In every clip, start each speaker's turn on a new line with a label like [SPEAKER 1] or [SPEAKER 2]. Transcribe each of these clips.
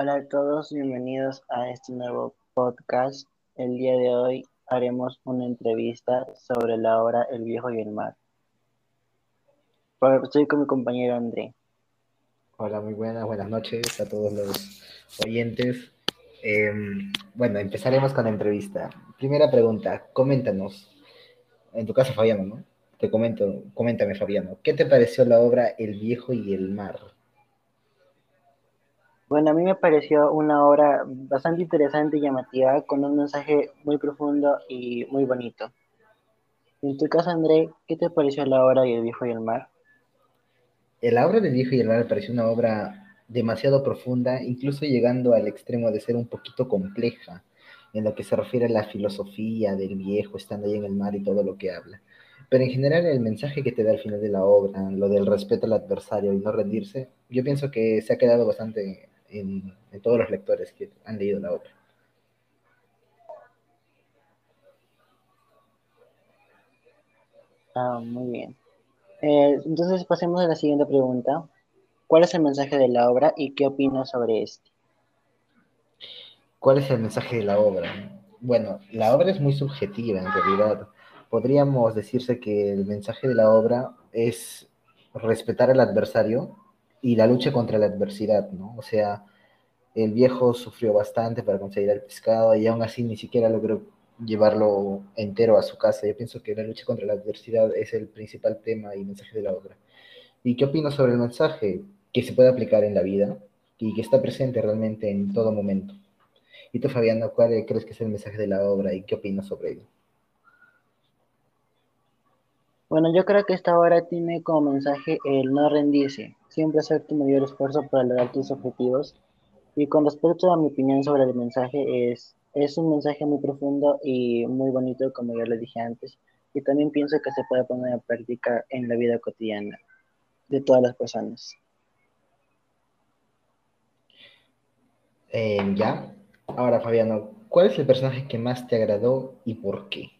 [SPEAKER 1] Hola a todos, bienvenidos a este nuevo podcast. El día de hoy haremos una entrevista sobre la obra El viejo y el mar. Estoy con mi compañero André.
[SPEAKER 2] Hola, muy buenas, buenas noches a todos los oyentes. Em, bueno, empezaremos con la entrevista. Primera pregunta, coméntanos, en tu caso Fabiano, ¿no? Te comento, coméntame Fabiano, ¿qué te pareció la obra El viejo y el mar?
[SPEAKER 1] Bueno, a mí me pareció una obra bastante interesante y llamativa, con un mensaje muy profundo y muy bonito. En tu caso, André, ¿qué te pareció la obra de El viejo y el mar?
[SPEAKER 2] La obra del viejo y el mar me pareció una obra demasiado profunda, incluso llegando al extremo de ser un poquito compleja en lo que se refiere a la filosofía del viejo estando ahí en el mar y todo lo que habla. Pero en general el mensaje que te da al final de la obra, lo del respeto al adversario y no rendirse, yo pienso que se ha quedado bastante en, todos los lectores que han leído la obra.
[SPEAKER 1] Ah, muy bien. Eh, entonces pasemos a la siguiente pregunta. ¿Cuál es el mensaje de la obra y qué opinas sobre este?
[SPEAKER 2] ¿Cuál es el mensaje de la obra? Bueno, la obra es muy subjetiva en realidad. Podríamos decirse que el mensaje de la obra es respetar al adversario y la lucha contra la adversidad, ¿no? O sea, el viejo sufrió bastante para conseguir el pescado y aún así ni siquiera logró llevarlo entero a su casa. Yo pienso que la lucha contra la adversidad es el principal tema y mensaje de la obra. ¿Y qué opinas sobre el mensaje que se puede aplicar en la vida y que está presente realmente en todo momento? ¿Y tú, Fabiano, cuál crees que es el mensaje de la obra y qué opinas sobre ello?
[SPEAKER 1] Bueno, yo creo que esta obra tiene como mensaje el no rendirse, siempre hacer tu mayor esfuerzo para lograr tus objetivos. Y con respecto a mi opinión sobre el mensaje, es, es un mensaje muy profundo y muy bonito, como ya lo dije antes. Y también pienso que se puede poner en práctica en la vida cotidiana de todas las personas.
[SPEAKER 2] Eh, ya. Ahora, Fabiano, ¿cuál es el personaje que más te agradó y por qué?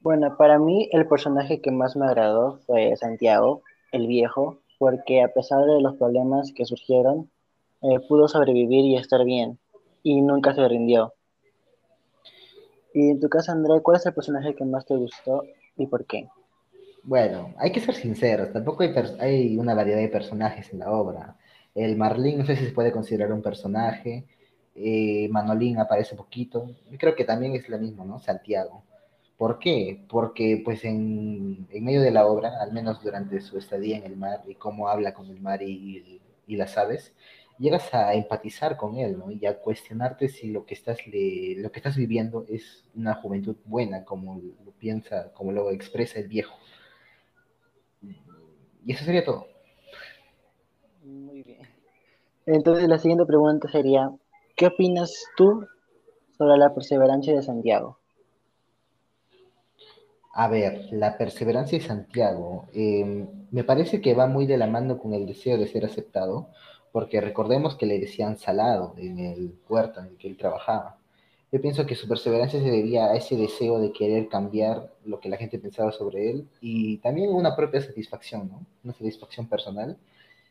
[SPEAKER 1] Bueno, para mí el personaje que más me agradó fue Santiago, el viejo, porque a pesar de los problemas que surgieron, eh, pudo sobrevivir y estar bien, y nunca se rindió. Y en tu caso, André, ¿cuál es el personaje que más te gustó y por qué?
[SPEAKER 2] Bueno, hay que ser sinceros, tampoco hay, hay una variedad de personajes en la obra. El Marlín, no sé si se puede considerar un personaje, eh, Manolín aparece poquito, creo que también es lo mismo, ¿no? Santiago. ¿Por qué? Porque pues en, medio de la obra, al menos durante su estadía en el mar y cómo habla con el mar y, las aves, llegas a empatizar con él, ¿no? Y a cuestionarte si lo que estás, lo que estás viviendo es una juventud buena, como lo piensa, como lo expresa el viejo. Y eso sería todo.
[SPEAKER 1] Muy bien. Entonces la siguiente pregunta sería, ¿qué opinas tú sobre la perseverancia de Santiago?
[SPEAKER 2] A ver, la perseverancia de Santiago em, me parece que va muy de la mano con el deseo de ser aceptado, porque recordemos que le decían salado en el puerto en el que él trabajaba. Yo pienso que su perseverancia se debía a ese deseo de querer cambiar lo que la gente pensaba sobre él y también una propia satisfacción, ¿no? Una satisfacción personal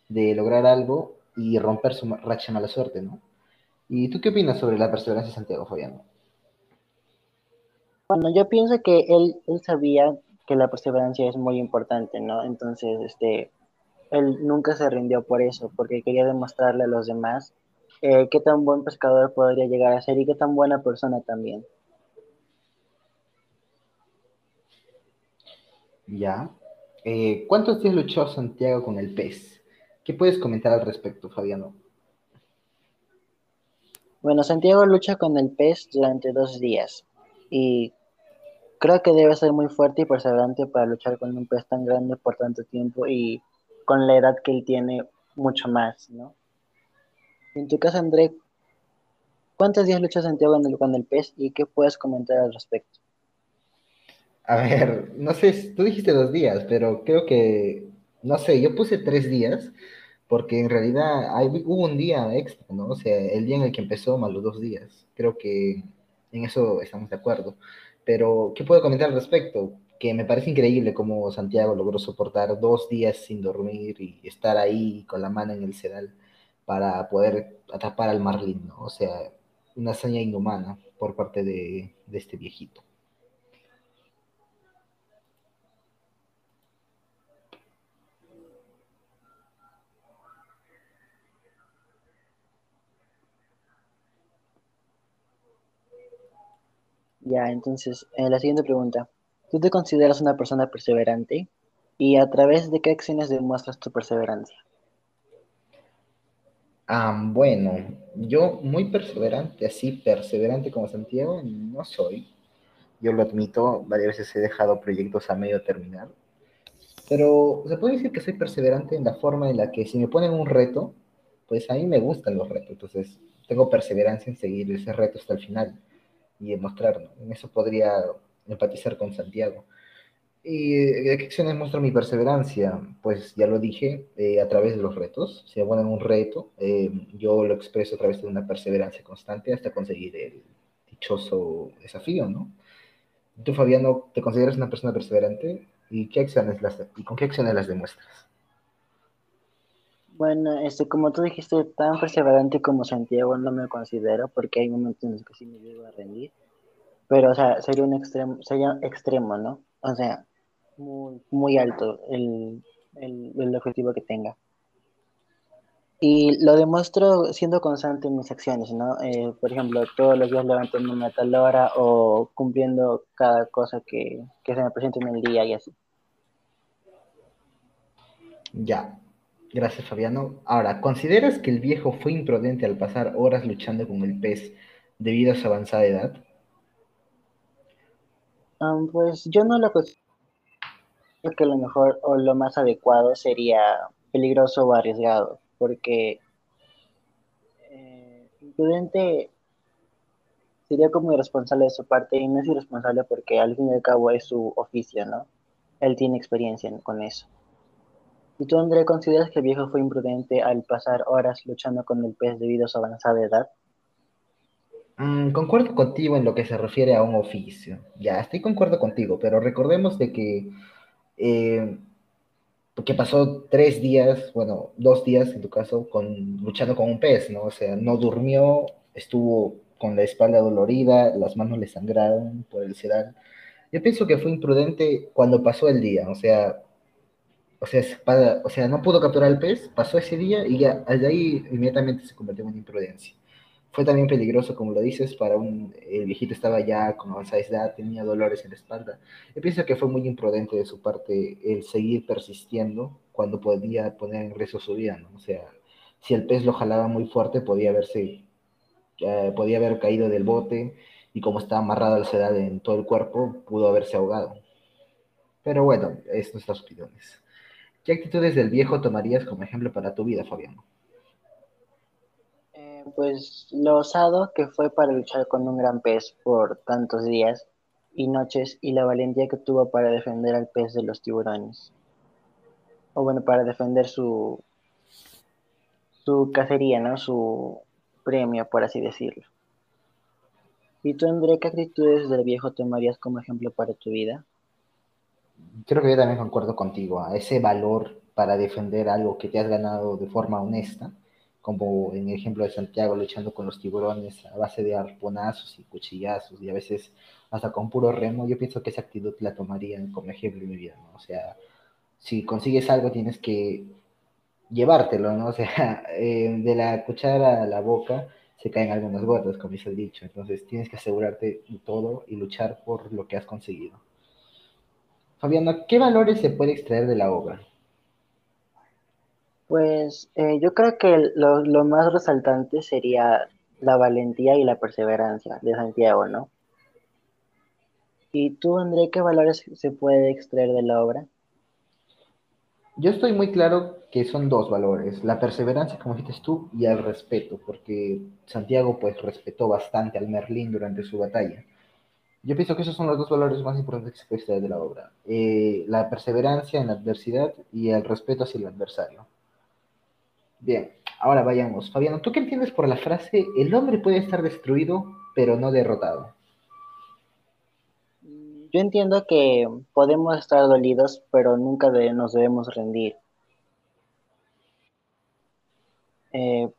[SPEAKER 2] de lograr algo y romper su racha mala suerte, ¿no? ¿Y tú qué opinas sobre la perseverancia de Santiago Follano?
[SPEAKER 1] Bueno, yo pienso que él, él sabía que la perseverancia es muy importante, ¿no? Entonces, este, él nunca se rindió por eso, porque quería demostrarle a los demás eh, qué tan buen pescador podría llegar a ser y qué tan buena persona también.
[SPEAKER 2] Ya. Eh, ¿Cuántos días luchó Santiago con el pez? ¿Qué puedes comentar al respecto, Fabiano?
[SPEAKER 1] Bueno, Santiago lucha con el pez durante dos días y Creo que debe ser muy fuerte y perseverante para luchar con un pez tan grande por tanto tiempo y con la edad que él tiene mucho más, ¿no? En tu caso, André, ¿cuántos días luchas Santiago con el pez y qué puedes comentar al respecto?
[SPEAKER 2] A ver, no sé, tú dijiste dos días, pero creo que, no sé, yo puse tres días porque en realidad hay, hubo un día extra, ¿no? O sea, el día en el que empezó más los dos días. Creo que en eso estamos de acuerdo. Pero, ¿qué puedo comentar al respecto? Que me parece increíble cómo Santiago logró soportar dos días sin dormir y estar ahí con la mano en el sedal para poder atrapar al marlin, ¿no? O sea, una hazaña inhumana por parte de, de este viejito.
[SPEAKER 1] Ya, entonces, eh, la siguiente pregunta. ¿Tú te consideras una persona perseverante? ¿Y a través de qué acciones demuestras tu perseverancia?
[SPEAKER 2] Ah, bueno, yo muy perseverante, así perseverante como Santiago, no soy. Yo lo admito, varias veces he dejado proyectos a medio terminar. Pero se puede decir que soy perseverante en la forma en la que si me ponen un reto, pues a mí me gustan los retos. Entonces, tengo perseverancia en seguir ese reto hasta el final y demostrarlo. En eso podría empatizar con Santiago. ¿Y de qué acciones muestro mi perseverancia? Pues ya lo dije, eh, a través de los retos. Me ponen un reto, eh, yo lo expreso a través de una perseverancia constante hasta conseguir el dichoso desafío, ¿no? ¿Tú, Fabiano, te consideras una persona perseverante? ¿Y, qué acciones las, y con qué acciones las demuestras?
[SPEAKER 1] Bueno, este, como tú dijiste, tan perseverante como Santiago no me considero, porque hay momentos en los que sí me llego a rendir. Pero, o sea, sería un extremo, sería extremo, ¿no? O sea, muy, muy alto el, el, el objetivo que tenga. Y lo demuestro siendo constante en mis acciones, ¿no? Eh, por ejemplo, todos los días levantándome a tal hora o cumpliendo cada cosa que, que se me presente en el día y así.
[SPEAKER 2] Ya, gracias Fabiano. Ahora, ¿consideras que el viejo fue imprudente al pasar horas luchando con el pez debido a su avanzada edad?
[SPEAKER 1] Um, pues yo no lo considero que lo mejor o lo más adecuado sería peligroso o arriesgado porque eh, imprudente sería como irresponsable de su parte y no es irresponsable porque al fin y al cabo es su oficio, ¿no? Él tiene experiencia con eso. ¿Y tú, André, consideras que el viejo fue imprudente al pasar horas luchando con el pez debido a su avanzada edad?
[SPEAKER 2] Mm, concuerdo contigo en lo que se refiere a un oficio. Ya, estoy concuerdo contigo, pero recordemos de que eh, que pasó tres días, bueno, dos días en tu caso, con, luchando con un pez, ¿no? O sea, no durmió, estuvo con la espalda dolorida, las manos le sangraron por el sedal. Yo pienso que fue imprudente cuando pasó el día, o sea, o sea, o sea, no pudo capturar el pez, pasó ese día y ya, desde ahí inmediatamente se convirtió en una imprudencia. Fue también peligroso, como lo dices, para un, el viejito estaba ya con avanzada edad, tenía dolores en la espalda. Yo pienso que fue muy imprudente de su parte el seguir persistiendo cuando podía poner en riesgo su vida, ¿no? O sea, si el pez lo jalaba muy fuerte, podía haberse, eh, podía haber caído del bote y como estaba amarrada la sedad en todo el cuerpo, pudo haberse ahogado. Pero bueno, es nuestras opiniones. ¿Qué actitudes del viejo tomarías como ejemplo para tu vida, Fabián?
[SPEAKER 1] pues lo osado que fue para luchar con un gran pez por tantos días y noches y la valentía que tuvo para defender al pez de los tiburones. O bueno, para defender su, su cacería, ¿no? Su premio, por así decirlo. ¿Y tú, André, qué actitudes del viejo tomarías como ejemplo para tu vida?
[SPEAKER 2] Creo que yo también concuerdo contigo, a ese valor para defender algo que te has ganado de forma honesta como en el ejemplo de Santiago, luchando con los tiburones a base de arponazos y cuchillazos y a veces hasta con puro remo, yo pienso que esa actitud la tomarían como ejemplo en mi vida, ¿no? O sea, si consigues algo tienes que llevártelo, ¿no? O sea, eh, de la cuchara a la boca se caen algunas gotas, como dice el dicho, entonces tienes que asegurarte de todo y luchar por lo que has conseguido. Fabiana, ¿qué valores se puede extraer de la obra?
[SPEAKER 1] Pues eh, yo creo que lo, lo, más resaltante sería la valentía y la perseverancia de Santiago, ¿no? ¿Y tú, André, qué valores se puede extraer de la obra?
[SPEAKER 2] Yo estoy muy claro que son dos valores, la perseverancia, como dijiste tú, y el respeto, porque Santiago pues respetó bastante al Merlín durante su batalla. Yo pienso que esos son los dos valores más importantes que se puede extraer de la obra, eh, la perseverancia en la adversidad y el respeto hacia el adversario. Bien, ahora vayamos. Fabiano, ¿tú qué entiendes por la frase el hombre puede estar destruido, pero no derrotado?
[SPEAKER 1] Yo entiendo que podemos estar dolidos, pero nunca nos debemos rendir. Eh,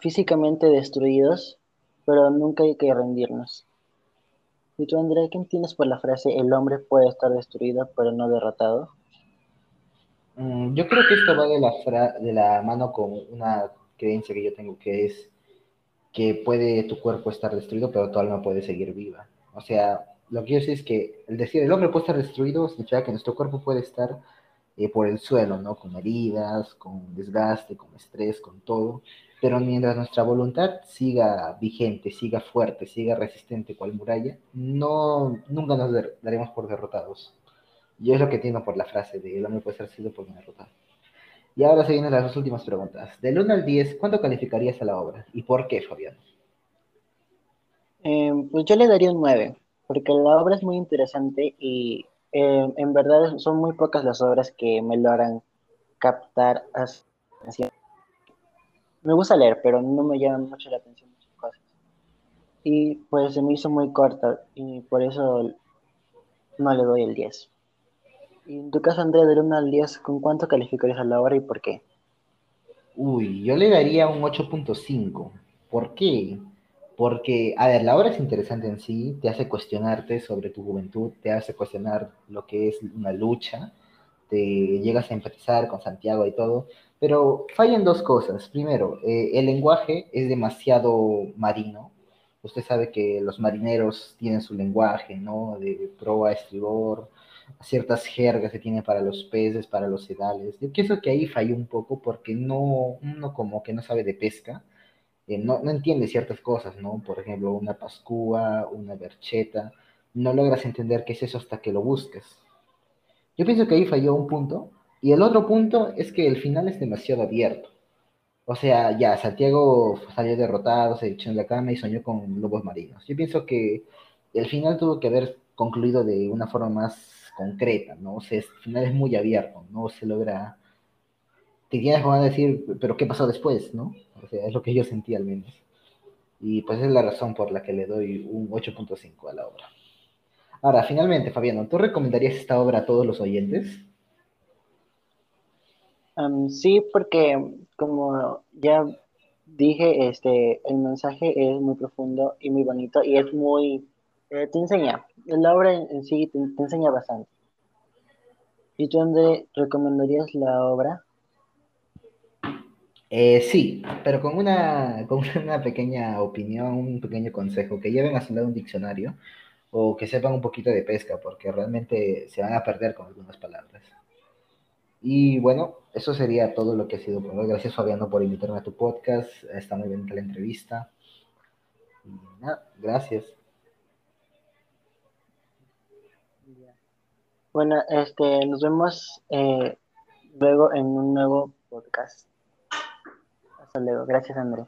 [SPEAKER 1] físicamente destruidos, pero nunca hay que rendirnos. ¿Y tú, Andrea, qué entiendes por la frase el hombre puede estar destruido, pero no derrotado?
[SPEAKER 2] Mm, yo creo que esto va de la, mano con una creencia que yo tengo, que es que puede tu cuerpo estar destruido, pero tu alma puede seguir viva. O sea, lo que yo sé es que el decir el hombre puede estar destruido significa que nuestro cuerpo puede estar eh, por el suelo, ¿no? Con heridas, con desgaste, con estrés, con todo. Pero mientras nuestra voluntad siga vigente, siga fuerte, siga resistente cual muralla, no, nunca nos daremos por derrotados. Yo es lo que entiendo por la frase de el hombre puede ser sido por derrotado. Y ahora se vienen las dos últimas preguntas. Del 1 al 10, ¿cuánto calificarías a la obra? ¿Y por qué, Fabián?
[SPEAKER 1] Eh, pues yo le daría un 9, porque la obra es muy interesante y eh, en verdad son muy pocas las obras que me logran captar así. Me gusta leer, pero no me llaman mucho la atención muchas cosas. Y pues se me hizo muy corta y por eso no le doy el 10. Y en tu caso, Andrea, del 1 al 10, ¿con cuánto calificarías a la obra y por qué?
[SPEAKER 2] Uy, yo le daría un 8.5. ¿Por qué? Porque, a ver, la obra es interesante en sí, te hace cuestionarte sobre tu juventud, te hace cuestionar lo que es una lucha, te llegas a empatizar con Santiago y todo, pero fallan dos cosas. Primero, eh, el lenguaje es demasiado marino. Usted sabe que los marineros tienen su lenguaje, ¿no? De proa, estribor, ciertas jergas que tiene para los peces, para los sedales. Yo pienso que ahí falló un poco porque no, uno como que no sabe de pesca eh, no, no entiende ciertas cosas, ¿no? Por ejemplo, una pascúa, una bercheta, no logras entender qué es eso hasta que lo buscas. Yo pienso que ahí falló un punto, y el otro punto es que el final es demasiado abierto. O sea, ya, Santiago salió derrotado, se echó en la cama y soñó con lobos marinos. Yo pienso que el final tuvo que haber concluido de una forma más concreta, ¿no? O sea, el final es muy abierto, no se logra... Te tienes decir, pero ¿qué pasó después, no? O sea, es lo que yo sentí al menos. Y pues es la razón por la que le doy un 8.5 a la obra. Ahora, finalmente, Fabiano, ¿tú recomendarías esta obra a todos los oyentes?
[SPEAKER 1] sí, porque como ya dije, este, el mensaje es muy profundo y muy bonito y es muy, eh, te enseña, la obra en, sí te, te, enseña bastante. ¿Y tú dónde recomendarías la obra?
[SPEAKER 2] Eh, sí, pero con una, con una pequeña opinión, un pequeño consejo, que lleven a su lado un diccionario o que sepan un poquito de pesca, porque realmente se van a perder con algunas palabras. Y bueno, eso sería todo lo que ha sido por hoy. Gracias Fabiano por invitarme a tu podcast. Está muy bien la entrevista. Y nada, gracias.
[SPEAKER 1] Bueno, este, nos vemos eh, luego en un nuevo podcast. Hasta luego. Gracias, André.